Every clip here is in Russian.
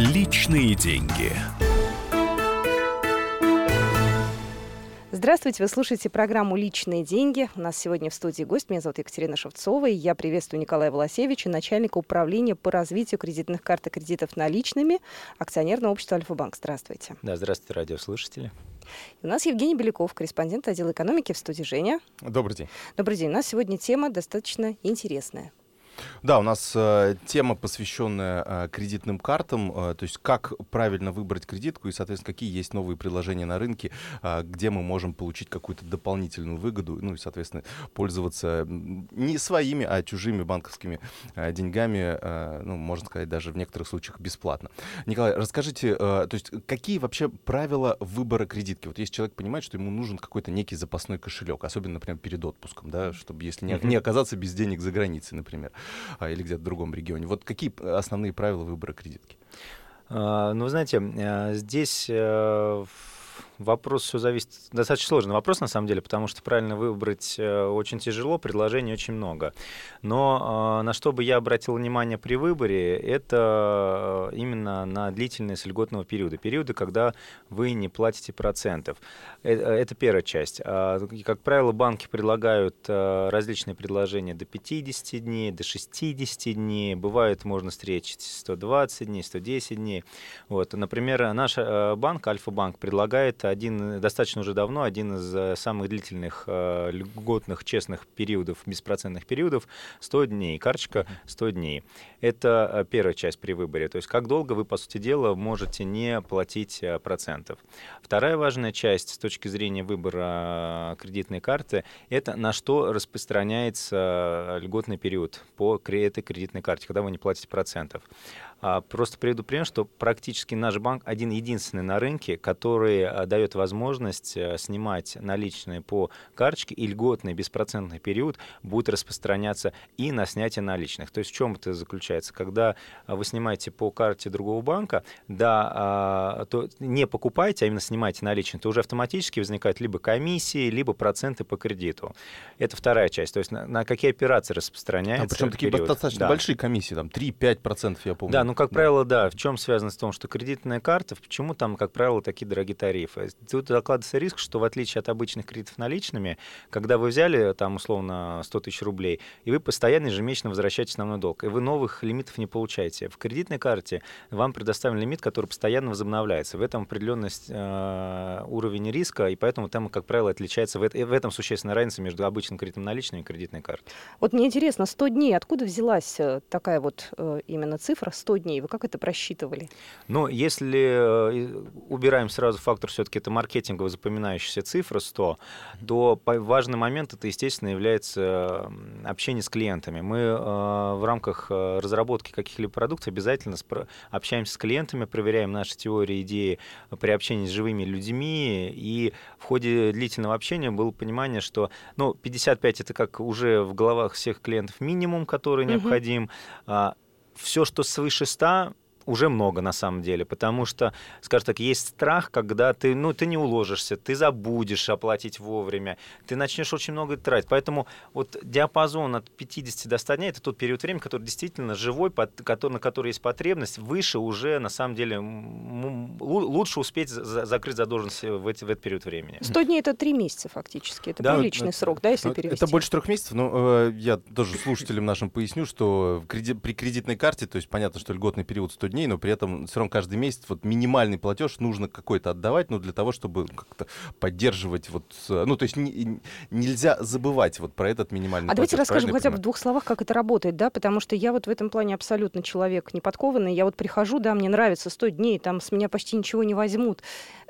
Личные деньги. Здравствуйте, вы слушаете программу «Личные деньги». У нас сегодня в студии гость. Меня зовут Екатерина Шевцова. И я приветствую Николая Волосевича, начальника управления по развитию кредитных карт и кредитов наличными акционерного общества «Альфа-банк». Здравствуйте. Да, здравствуйте, радиослушатели. И у нас Евгений Беляков, корреспондент отдела экономики в студии Женя. Добрый день. Добрый день. У нас сегодня тема достаточно интересная. Да, у нас э, тема, посвященная э, кредитным картам, э, то есть как правильно выбрать кредитку и, соответственно, какие есть новые предложения на рынке, э, где мы можем получить какую-то дополнительную выгоду, ну и, соответственно, пользоваться не своими, а чужими банковскими э, деньгами, э, ну, можно сказать, даже в некоторых случаях бесплатно. Николай, расскажите, э, то есть какие вообще правила выбора кредитки? Вот если человек понимает, что ему нужен какой-то некий запасной кошелек, особенно, например, перед отпуском, да, чтобы если не, не оказаться без денег за границей, например или где-то в другом регионе. Вот какие основные правила выбора кредитки? А, ну, вы знаете, а, здесь э, вопрос все зависит, достаточно сложный вопрос на самом деле, потому что правильно выбрать э, очень тяжело, предложений очень много. Но э, на что бы я обратил внимание при выборе, это э, именно на длительность льготного периода, периоды, когда вы не платите процентов. Это первая часть. А, как правило, банки предлагают различные предложения до 50 дней, до 60 дней, бывает можно встретить 120 дней, 110 дней. Вот. Например, наш банк, Альфа-банк, предлагает один, достаточно уже давно, один из э, самых длительных э, льготных, честных периодов, беспроцентных периодов, 100 дней, карточка 100 дней. Это э, первая часть при выборе, то есть как долго вы, по сути дела, можете не платить процентов. Вторая важная часть с точки зрения выбора кредитной карты, это на что распространяется льготный период по этой кредитной карте, когда вы не платите процентов. А, просто приведу пример, что практически наш банк один единственный на рынке, который а, дает возможность э, снимать наличные по карточке, и льготный беспроцентный период будет распространяться и на снятие наличных. То есть в чем это заключается? Когда а, вы снимаете по карте другого банка, да, то не покупаете, а именно снимаете наличные, то уже автоматически возникают либо комиссии, либо проценты по кредиту. Это вторая часть. То есть на, на какие операции распространяется а Причем такие период. достаточно да. большие комиссии, там 3-5% я помню. Да, ну, как правило, да. В чем связано с тем, что кредитная карта, почему там, как правило, такие дорогие тарифы? Тут закладывается риск, что в отличие от обычных кредитов наличными, когда вы взяли там условно 100 тысяч рублей, и вы постоянно ежемесячно возвращаете основной долг, и вы новых лимитов не получаете. В кредитной карте вам предоставлен лимит, который постоянно возобновляется. В этом определенный э, уровень риска, и поэтому там, как правило, отличается, в, в этом существенная разница между обычным кредитом наличными и кредитной картой. Вот мне интересно, 100 дней, откуда взялась э, такая вот э, именно цифра 100 дней? Вы как это просчитывали? Ну, если э, убираем сразу фактор, все-таки это маркетинговая запоминающаяся цифра 100, то важный момент это, естественно, является общение с клиентами. Мы э, в рамках э, разработки каких-либо продуктов обязательно общаемся с клиентами, проверяем наши теории, идеи при общении с живыми людьми, и в ходе длительного общения было понимание, что ну, 55 это как уже в головах всех клиентов минимум, который угу. необходим, а все, что свыше 100, уже много на самом деле, потому что, скажем так, есть страх, когда ты, ну, ты не уложишься, ты забудешь оплатить вовремя, ты начнешь очень много тратить. Поэтому вот диапазон от 50 до 100 дней – это тот период времени, который действительно живой, под, который, на который есть потребность, выше уже, на самом деле, лучше успеть за, закрыть задолженность в, эти, в этот период времени. 100 дней – это 3 месяца фактически, это да, приличный это, срок, да, если это, перевести? Это больше трех месяцев, но э, я тоже слушателям нашим поясню, что креди, при кредитной карте, то есть понятно, что льготный период 100 дней, но при этом все равно каждый месяц вот минимальный платеж нужно какой-то отдавать, ну, для того, чтобы как-то поддерживать вот, ну, то есть не, нельзя забывать вот про этот минимальный а платеж. давайте расскажем хотя бы в двух словах, как это работает, да, потому что я вот в этом плане абсолютно человек неподкованный, я вот прихожу, да, мне нравится 100 дней, там с меня почти ничего не возьмут.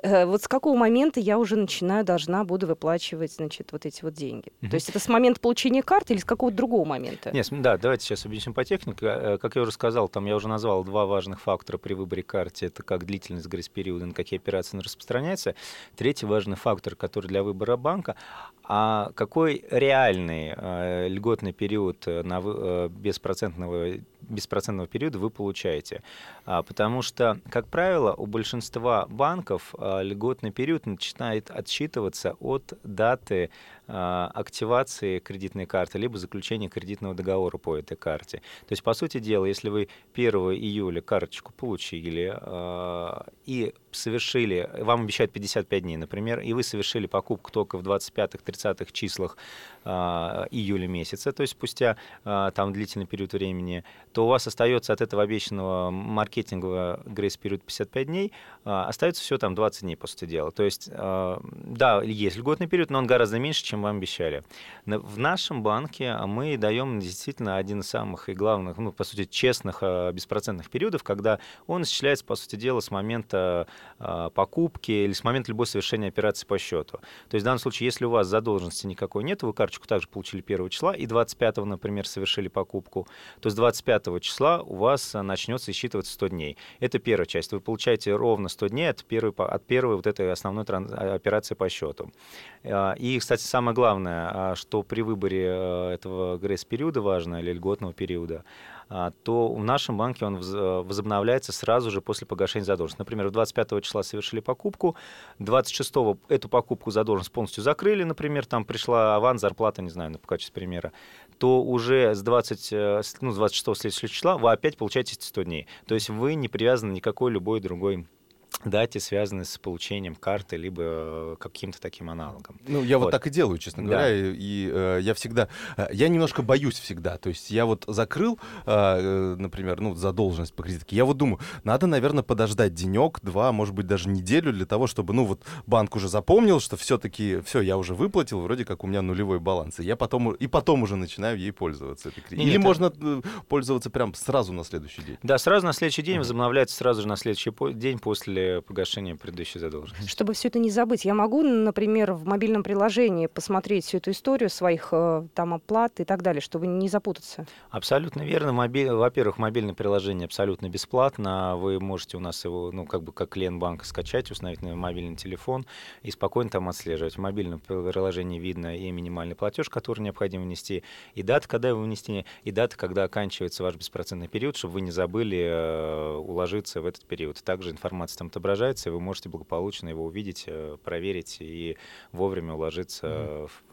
Э, вот с какого момента я уже начинаю, должна буду выплачивать, значит, вот эти вот деньги? Mm-hmm. То есть это с момента получения карты или с какого-то другого момента? Нет, да, давайте сейчас объясним по технике. Э, как я уже сказал, там я уже назвал два важных фактора при выборе карты. Это как длительность грейс-периода, на какие операции она распространяется. Третий важный фактор, который для выбора банка, а какой реальный э, льготный период на, э, беспроцентного беспроцентного периода вы получаете. А, потому что, как правило, у большинства банков а, льготный период начинает отсчитываться от даты активации кредитной карты, либо заключения кредитного договора по этой карте. То есть, по сути дела, если вы 1 июля карточку получили а, и совершили, вам обещают 55 дней, например, и вы совершили покупку только в 25-30 числах а, июля месяца, то есть спустя там длительный период времени, то у вас остается от этого обещанного маркетингового грейс-период 55 дней, остается все там 20 дней, по сути дела. То есть, да, есть льготный период, но он гораздо меньше, чем вам обещали. В нашем банке мы даем действительно один из самых и главных, ну, по сути, честных а, беспроцентных периодов, когда он исчисляется, по сути дела, с момента а, покупки или с момента любой совершения операции по счету. То есть в данном случае, если у вас задолженности никакой нет, вы карточку также получили 1 числа и 25, например, совершили покупку, то с 25 числа у вас начнется считываться 100 дней. Это первая часть. Вы получаете ровно 100 дней от первой, от первой вот этой основной операции по счету. И, кстати, самое самое главное, а, что при выборе э, этого грейс-периода важно или льготного периода, а, то в нашем банке он возобновляется сразу же после погашения задолженности. Например, 25 числа совершили покупку, 26 эту покупку задолженность полностью закрыли, например, там пришла аванс, зарплата, не знаю, в качестве примера, то уже с, 20, э, ну, с 26 следующего числа вы опять получаете 100 дней. То есть вы не привязаны никакой любой другой дате, связанной с получением карты, либо э, каким-то таким аналогом. Ну, я вот, вот так и делаю, честно говоря, да. и, и э, я всегда, э, я немножко боюсь всегда, то есть я вот закрыл, э, э, например, ну, задолженность по кредитке, я вот думаю, надо, наверное, подождать денек, два, может быть, даже неделю для того, чтобы, ну, вот банк уже запомнил, что все-таки, все, я уже выплатил, вроде как у меня нулевой баланс, и я потом, и потом уже начинаю ей пользоваться этой кредиткой. Или Нет, можно это... пользоваться прям сразу на следующий день? Да, сразу на следующий день, возобновляется сразу же на следующий день после погашения предыдущей задолженности. Чтобы все это не забыть, я могу, например, в мобильном приложении посмотреть всю эту историю своих э, там оплат и так далее, чтобы не запутаться? Абсолютно верно. Мобиль... Во-первых, мобильное приложение абсолютно бесплатно. Вы можете у нас его, ну, как бы как клиент банка скачать, установить на мобильный телефон и спокойно там отслеживать. В мобильном приложении видно и минимальный платеж, который необходимо внести, и дата, когда его внести, и дата, когда оканчивается ваш беспроцентный период, чтобы вы не забыли э, уложиться в этот период. Также информация там отображается, и вы можете благополучно его увидеть, э, проверить и вовремя уложиться mm-hmm. в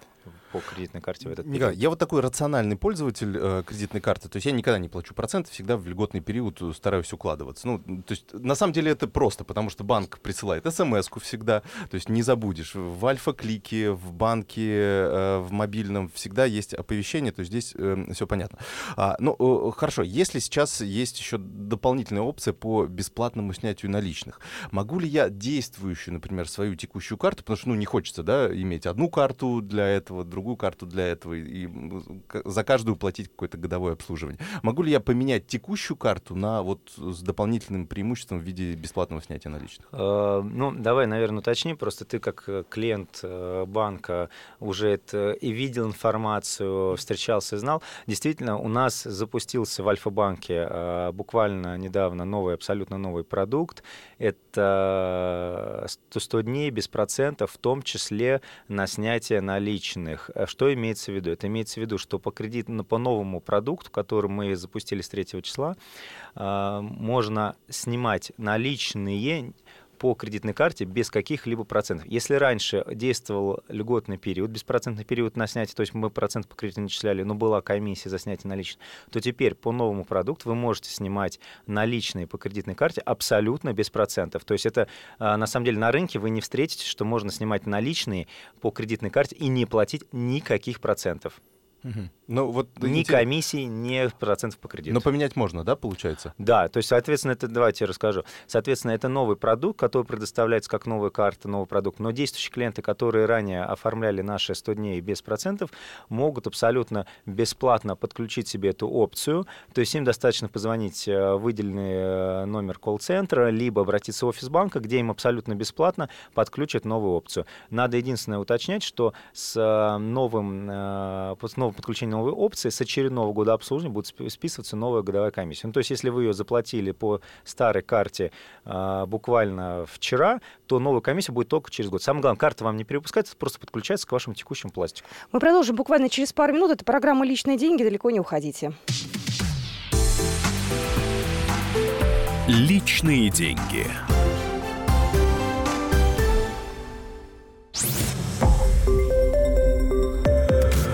по кредитной карте в этот Николай, период? я вот такой рациональный пользователь э, кредитной карты. То есть я никогда не плачу проценты, всегда в льготный период стараюсь укладываться. Ну, то есть на самом деле это просто, потому что банк присылает смс-ку всегда. То есть не забудешь. В альфа-клике, в банке, э, в мобильном всегда есть оповещение. То есть здесь э, все понятно. А, ну, э, хорошо. Если сейчас есть еще дополнительная опция по бесплатному снятию наличных, могу ли я действующую, например, свою текущую карту, потому что ну, не хочется да, иметь одну карту для этого, другую карту для этого и за каждую платить какое-то годовое обслуживание. Могу ли я поменять текущую карту на вот с дополнительным преимуществом в виде бесплатного снятия наличных? Э, ну, давай, наверное, уточни. Просто ты как э, клиент э, банка уже это и видел информацию, встречался и знал. Действительно, у нас запустился в Альфа-банке буквально недавно новый, абсолютно новый продукт. Это 100 дней без процентов, в том числе на снятие наличных. Э, что имеется в виду? Это имеется в виду, что по кредиту, ну, по новому продукту, который мы запустили с 3 числа, а, можно снимать наличные по кредитной карте без каких-либо процентов. Если раньше действовал льготный период, беспроцентный период на снятие, то есть мы процент по кредиту начисляли, но была комиссия за снятие наличных, то теперь по новому продукту вы можете снимать наличные по кредитной карте абсолютно без процентов. То есть это а, на самом деле на рынке вы не встретите, что можно снимать наличные по кредитной карте и не платить никаких процентов. Угу. Ну, вот, ни интерес... комиссии, ни процентов по кредиту. Но поменять можно, да, получается? Да, то есть, соответственно, это, давайте я расскажу. Соответственно, это новый продукт, который предоставляется как новая карта, новый продукт. Но действующие клиенты, которые ранее оформляли наши 100 дней без процентов, могут абсолютно бесплатно подключить себе эту опцию. То есть им достаточно позвонить в э, выделенный э, номер колл-центра, либо обратиться в офис банка, где им абсолютно бесплатно подключат новую опцию. Надо единственное уточнять, что с э, новым, с новым подключением новой опции с очередного года обслуживания будет списываться новая годовая комиссия. Ну, то есть, если вы ее заплатили по старой карте а, буквально вчера, то новая комиссия будет только через год. Самое главное, карта вам не перепускается, просто подключается к вашему текущему пластику. Мы продолжим буквально через пару минут. Это программа «Личные деньги». Далеко не уходите. Личные деньги.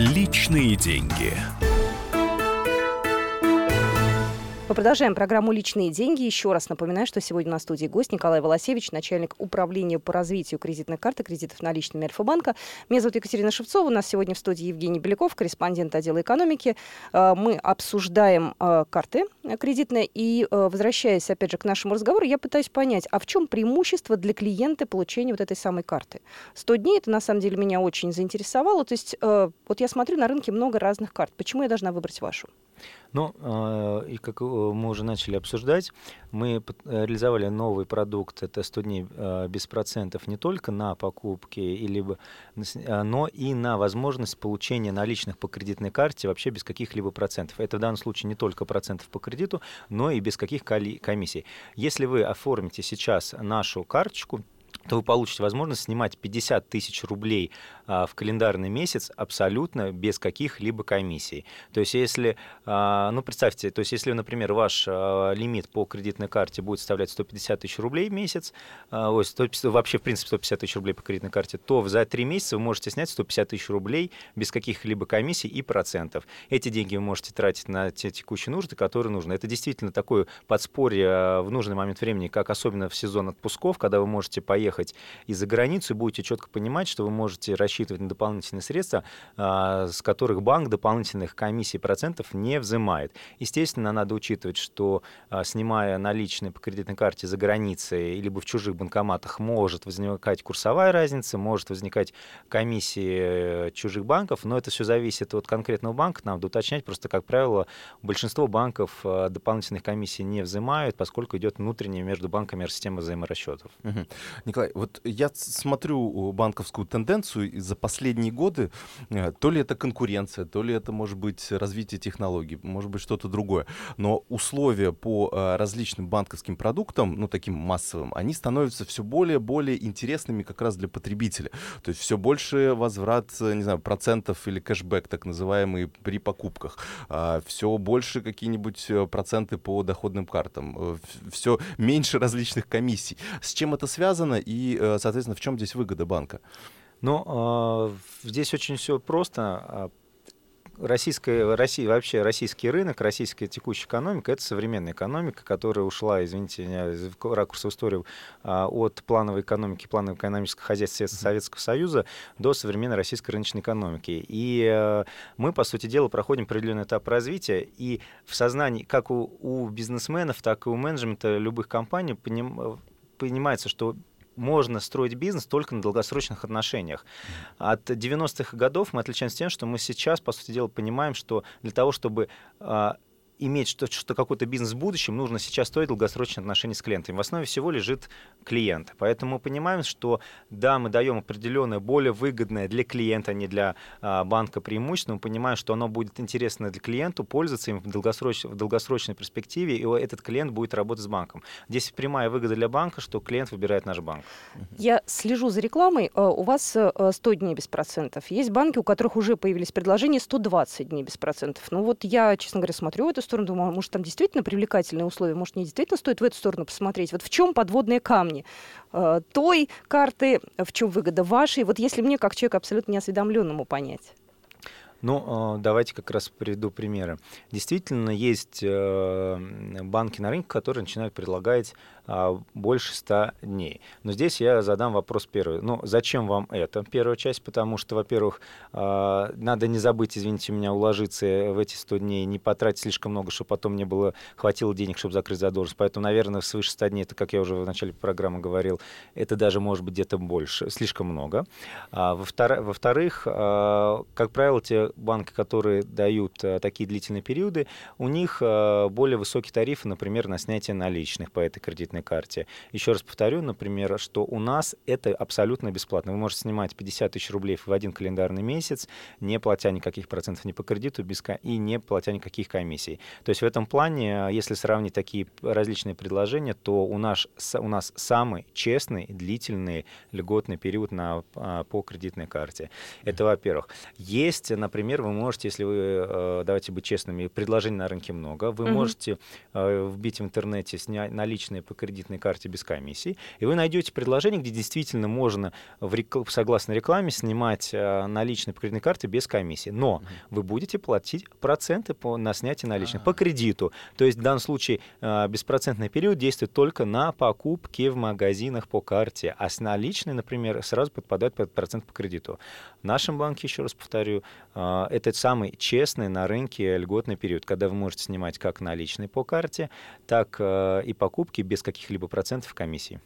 Личные деньги. Мы продолжаем программу «Личные деньги». Еще раз напоминаю, что сегодня на студии гость Николай Волосевич, начальник управления по развитию кредитных карт и кредитов наличными Альфа-банка. Меня зовут Екатерина Шевцова. У нас сегодня в студии Евгений Беляков, корреспондент отдела экономики. Э, мы обсуждаем э, карты кредитные. И, э, возвращаясь, опять же, к нашему разговору, я пытаюсь понять, а в чем преимущество для клиента получения вот этой самой карты? 100 дней, это на самом деле меня очень заинтересовало. То есть, вот я смотрю, на рынке много разных карт. Почему я должна выбрать вашу? Ну, и как мы уже начали обсуждать, мы э, реализовали новый продукт, это 100 дней без процентов не только на покупки, либо, но и на возможность получения наличных по кредитной карте вообще без каких-либо процентов. Это в данном случае не только процентов по кредиту, но и без каких комиссий. Если вы оформите сейчас нашу карточку, то вы получите возможность снимать 50 тысяч рублей а, в календарный месяц абсолютно без каких-либо комиссий. То есть если, а, ну представьте, то есть если, например, ваш а, лимит по кредитной карте будет составлять 150 тысяч рублей в месяц, а, ой, 150, вообще в принципе 150 тысяч рублей по кредитной карте, то за 3 месяца вы можете снять 150 тысяч рублей без каких-либо комиссий и процентов. Эти деньги вы можете тратить на те текущие нужды, которые нужны. Это действительно такое подспорье а, в нужный момент времени, как особенно в сезон отпусков, когда вы можете поехать ехать и за границу, и будете четко понимать, что вы можете рассчитывать на дополнительные средства, а, с которых банк дополнительных комиссий процентов не взимает. Естественно, надо учитывать, что а, снимая наличные по кредитной карте за границей либо в чужих банкоматах, может возникать курсовая разница, может возникать комиссии э, чужих банков, но это все зависит от конкретного банка, надо уточнять, просто, как правило, большинство банков а, дополнительных комиссий не взимают, поскольку идет внутренняя между банками система взаиморасчетов. Угу. Вот я смотрю банковскую тенденцию за последние годы, э, то ли это конкуренция, то ли это может быть развитие технологий, может быть что-то другое. Но условия по э, различным банковским продуктам, ну таким массовым, они становятся все более и более интересными как раз для потребителя. То есть все больше возврат, э, не знаю, процентов или кэшбэк, так называемый, при покупках. А, все больше какие-нибудь проценты по доходным картам. Все меньше различных комиссий. С чем это связано и э, соответственно, в чем здесь выгода банка? Ну, э, здесь очень все просто. А, российская, Россия, вообще российский рынок, российская текущая экономика — это современная экономика, которая ушла, извините меня, ракурс в историю, а, от плановой экономики, планового экономического хозяйства Советского Союза до современной российской рыночной экономики. И э, мы, по сути дела, проходим определенный этап развития, и в сознании как у, у бизнесменов, так и у менеджмента любых компаний поним, понимается, что можно строить бизнес только на долгосрочных отношениях. От 90-х годов мы отличаемся тем, что мы сейчас, по сути дела, понимаем, что для того, чтобы а, иметь что, что какой-то бизнес в будущем, нужно сейчас строить долгосрочные отношения с клиентами. В основе всего лежит клиент. Поэтому мы понимаем, что да, мы даем определенное, более выгодное для клиента, а не для а, банка преимущество. Мы понимаем, что оно будет интересно для клиенту, пользоваться им в, долгосроч, в долгосрочной перспективе, и этот клиент будет работать с банком. Здесь прямая выгода для банка, что клиент выбирает наш банк. Я слежу за рекламой. А, у вас 100 э, дней без процентов. Есть банки, у которых уже появились предложения 120 дней без процентов. Ну вот я, честно говоря, смотрю эту сторону, думаю, а может, там действительно привлекательные условия, может, не действительно стоит в эту сторону посмотреть. Вот в чем подводные камни э, той карты, в чем выгода вашей? Вот если мне, как человеку абсолютно неосведомленному, понять. Ну, э, давайте как раз приведу примеры. Действительно, есть э, банки на рынке, которые начинают предлагать больше 100 дней. Но здесь я задам вопрос первый. Ну, зачем вам это? Первая часть, потому что, во-первых, а, надо не забыть, извините меня, уложиться в эти 100 дней, не потратить слишком много, чтобы потом не было, хватило денег, чтобы закрыть задолженность. Поэтому, наверное, свыше 100 дней, это, как я уже в начале программы говорил, это даже может быть где-то больше, слишком много. А, во-вторых, а, как правило, те банки, которые дают а, такие длительные периоды, у них а, более высокие тарифы, например, на снятие наличных по этой кредитной карте. Еще раз повторю, например, что у нас это абсолютно бесплатно. Вы можете снимать 50 тысяч рублей в один календарный месяц, не платя никаких процентов ни по кредиту без, и не платя никаких комиссий. То есть в этом плане, если сравнить такие различные предложения, то у нас, у нас самый честный, длительный, льготный период на, а, по кредитной карте. Это во-первых. Есть, например, вы можете, если вы, э, давайте быть честными, предложений на рынке много, вы mm-hmm. можете э, вбить в интернете снять наличные по кредитной карте без комиссии, и вы найдете предложение, где действительно можно, в рек... согласно рекламе, снимать э, наличные по кредитной карте без комиссии. Но вы будете платить проценты по, на снятие наличных, по кредиту. То есть в данном случае беспроцентный период действует только на покупки в магазинах по карте, а с наличной, например, сразу подпадает под процент по кредиту. В нашем банке, еще раз повторю, а, это самый честный на рынке льготный период, когда вы можете снимать как наличные по карте, так а, и покупки без каких-либо процентов комиссии.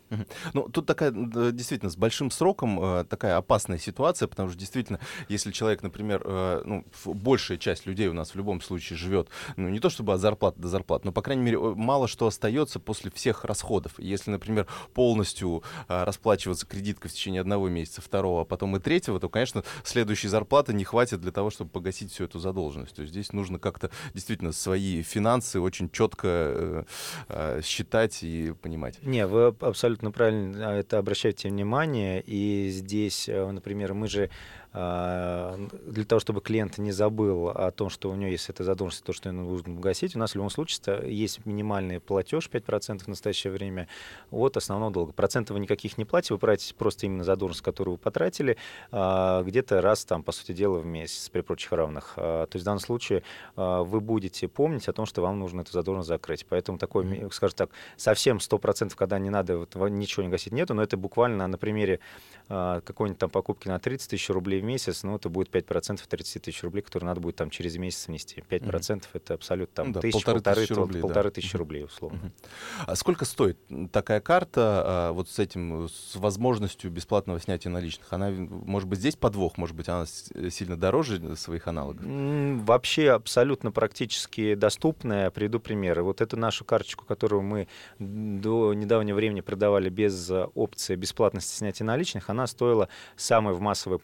Ну, тут такая, действительно, с большим сроком а, такая опасная ситуация, потому что действительно, если человек, например, ну, большая часть людей у нас в любом случае живет, ну, не то чтобы от зарплаты до зарплаты, но, по крайней мере, мало что остается после всех расходов. Если, например, полностью расплачиваться кредиткой в течение одного месяца, второго, а потом и третьего, то, конечно, следующей зарплаты не хватит для того, чтобы погасить всю эту задолженность. То есть здесь нужно как-то действительно свои финансы очень четко э, э, считать и понимать. Не, вы абсолютно правильно это обращаете внимание. И здесь, э, например, мы же а, для того, чтобы клиент не забыл о том, что у него есть эта задолженность, то, что ему нужно погасить, у нас в любом случае есть минимальный платеж 5% в настоящее время от основного долга. Процентов вы никаких не платите, вы платите просто именно задолженность, которую вы потратили, а, где-то раз, там, по сути дела, в месяц при прочих равных. А, то есть в данном случае вы будете помнить о том, что вам нужно эту задолженность закрыть. Поэтому такой, mm-hmm. скажем так, совсем 100%, когда не надо, вот, ничего не гасить, нету, но это буквально на примере какой-нибудь там покупки на 30 тысяч рублей месяц, ну, это будет 5% 30 тысяч рублей, которые надо будет там через месяц внести. 5% mm-hmm. это абсолютно там, ну, да, тысяч, полторы, полторы тысячи рублей, полторы да. тысячи рублей, условно. Mm-hmm. А сколько стоит такая карта а, вот с этим, с возможностью бесплатного снятия наличных? Она, может быть, здесь подвох, может быть, она сильно дороже своих аналогов? Mm, вообще абсолютно практически доступная. Приведу примеры. Вот эту нашу карточку, которую мы до недавнего времени продавали без опции бесплатности снятия наличных, она стоила самой в массовой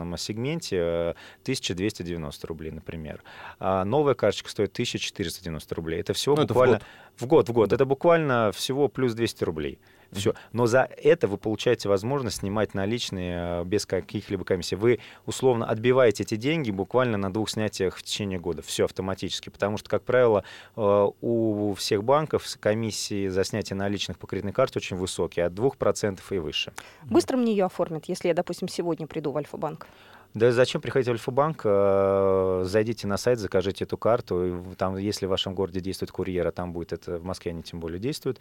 популярном сегменте 1290 э, рублей, например. А новая карточка стоит 1490 рублей. Это всего ну, буквально... Это в, год. в год, в год. Да. Это буквально всего плюс 200 рублей. Все. Но за это вы получаете возможность снимать наличные э, без каких-либо комиссий. Вы условно отбиваете эти деньги буквально на двух снятиях в течение года. Все автоматически. Потому что, как правило, э, у всех банков комиссии за снятие наличных по кредитной карте очень высокие, от 2% и выше. Быстро мне ее оформят, если я, допустим, сегодня приду в Альфа-банк? Да зачем приходить в Альфа-банк? Э, зайдите на сайт, закажите эту карту. Там, если в вашем городе действует курьер, а там будет это, в Москве они тем более действуют,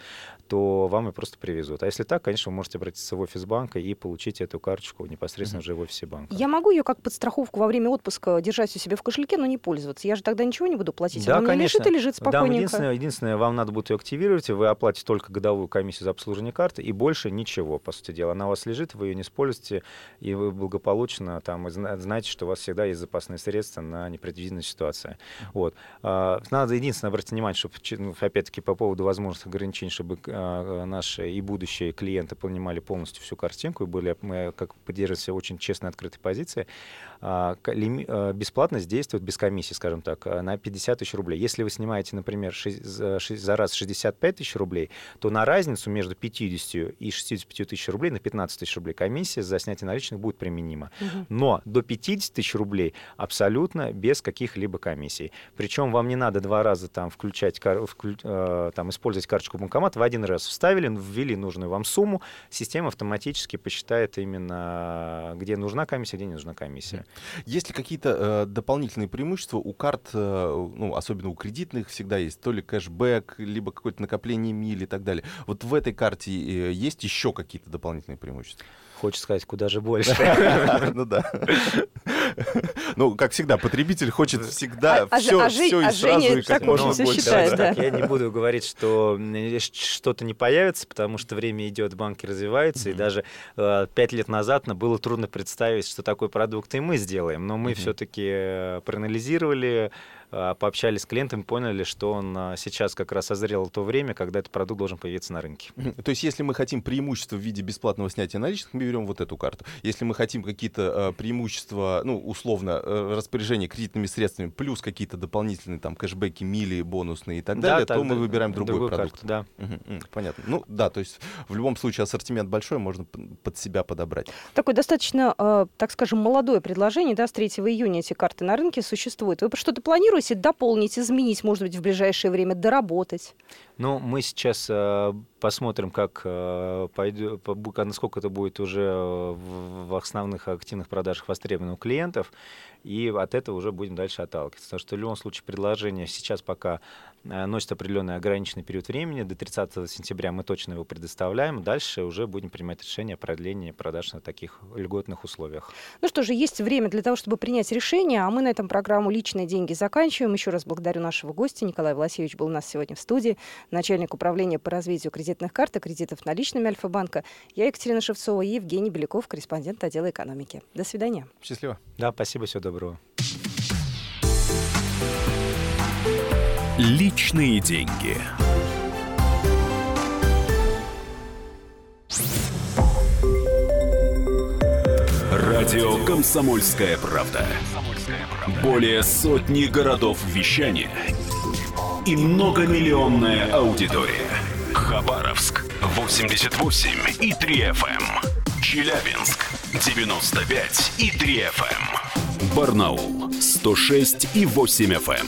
то вам ее просто привезут. А если так, конечно, вы можете обратиться в офис банка и получить эту карточку непосредственно mm-hmm. уже в офисе банка. Я могу ее как подстраховку во время отпуска держать у себя в кошельке, но не пользоваться. Я же тогда ничего не буду платить. Да, Она конечно. лежит и лежит спокойненько. Да, единственное, единственное, вам надо будет ее активировать, вы оплатите только годовую комиссию за обслуживание карты, и больше ничего, по сути дела. Она у вас лежит, вы ее не используете, и вы благополучно там знаете, что у вас всегда есть запасные средства на непредвиденные ситуации. Вот. А, надо единственное обратить внимание, чтобы, ну, опять-таки, по поводу возможных ограничений, чтобы а, наши и будущие клиенты понимали полностью всю картинку и были, мы как поддерживаем очень честной, открытой позиции. А, бесплатность действует без комиссии, скажем так, на 50 тысяч рублей. Если вы снимаете, например, за раз 65 тысяч рублей, то на разницу между 50 и 65 тысяч рублей на 15 тысяч рублей комиссия за снятие наличных будет применима. Угу. Но до 50 тысяч рублей абсолютно без каких-либо комиссий. Причем вам не надо два раза там включать, вклю, там, использовать карточку банкомата, в один раз вставили, ввели нужную вам сумму, система автоматически посчитает именно, где нужна комиссия, где не нужна комиссия. Есть ли какие-то э, дополнительные преимущества у карт, э, ну, особенно у кредитных, всегда есть то ли кэшбэк, либо какое-то накопление миль и так далее. Вот в этой карте э, есть еще какие-то дополнительные преимущества? Хочется сказать, куда же больше. Ну да. Ну, как всегда, потребитель хочет всегда все, а все а и сразу, и как можно все больше. считает, да. Я не буду говорить, что что-то не появится, потому что время идет, банки развиваются, и даже э, пять лет назад было трудно представить, что такой продукт и мы сделаем. Но мы все-таки проанализировали, э, пообщались с клиентом, поняли, что он э, сейчас как раз созрел то время, когда этот продукт должен появиться на рынке. То есть, если мы хотим преимущество в виде бесплатного снятия наличных, мы берем вот эту карту. Если мы хотим какие-то э, преимущества, ну, условно, э, распоряжение кредитными средствами, плюс какие-то дополнительные там кэшбэки, мили, бонусные и так Да, далее, так, то мы выбираем другой другую продукт. карту, да. М, понятно. Ну да, то есть в любом случае ассортимент большой, можно под себя подобрать. Такое достаточно, э, так скажем, молодое предложение, да, с 3 июня эти карты на рынке существуют. Вы что-то планируете дополнить, изменить, может быть, в ближайшее время, доработать? Ну, мы сейчас э, посмотрим, как э, пойдё- по- бу- ка- насколько это будет уже э, в, в основных активных продажах востребовано у клиентов, и от этого уже будем дальше отталкиваться. Потому что в любом случае предложение сейчас пока носит определенный ограниченный период времени, до 30 сентября мы точно его предоставляем, дальше уже будем принимать решение о продлении продаж на таких льготных условиях. Ну что же, есть время для того, чтобы принять решение, а мы на этом программу «Личные деньги» заканчиваем. Еще раз благодарю нашего гостя. Николай Власевич был у нас сегодня в студии, начальник управления по развитию кредитных карт и кредитов наличными Альфа-банка. Я Екатерина Шевцова и Евгений Беляков, корреспондент отдела экономики. До свидания. Счастливо. Да, спасибо, всего доброго. Личные деньги. Радио «Комсомольская правда». Более сотни городов вещания и многомиллионная аудитория. Хабаровск 88 и 3 FM. Челябинск 95 и 3 FM. Барнаул 106 и 8 FM.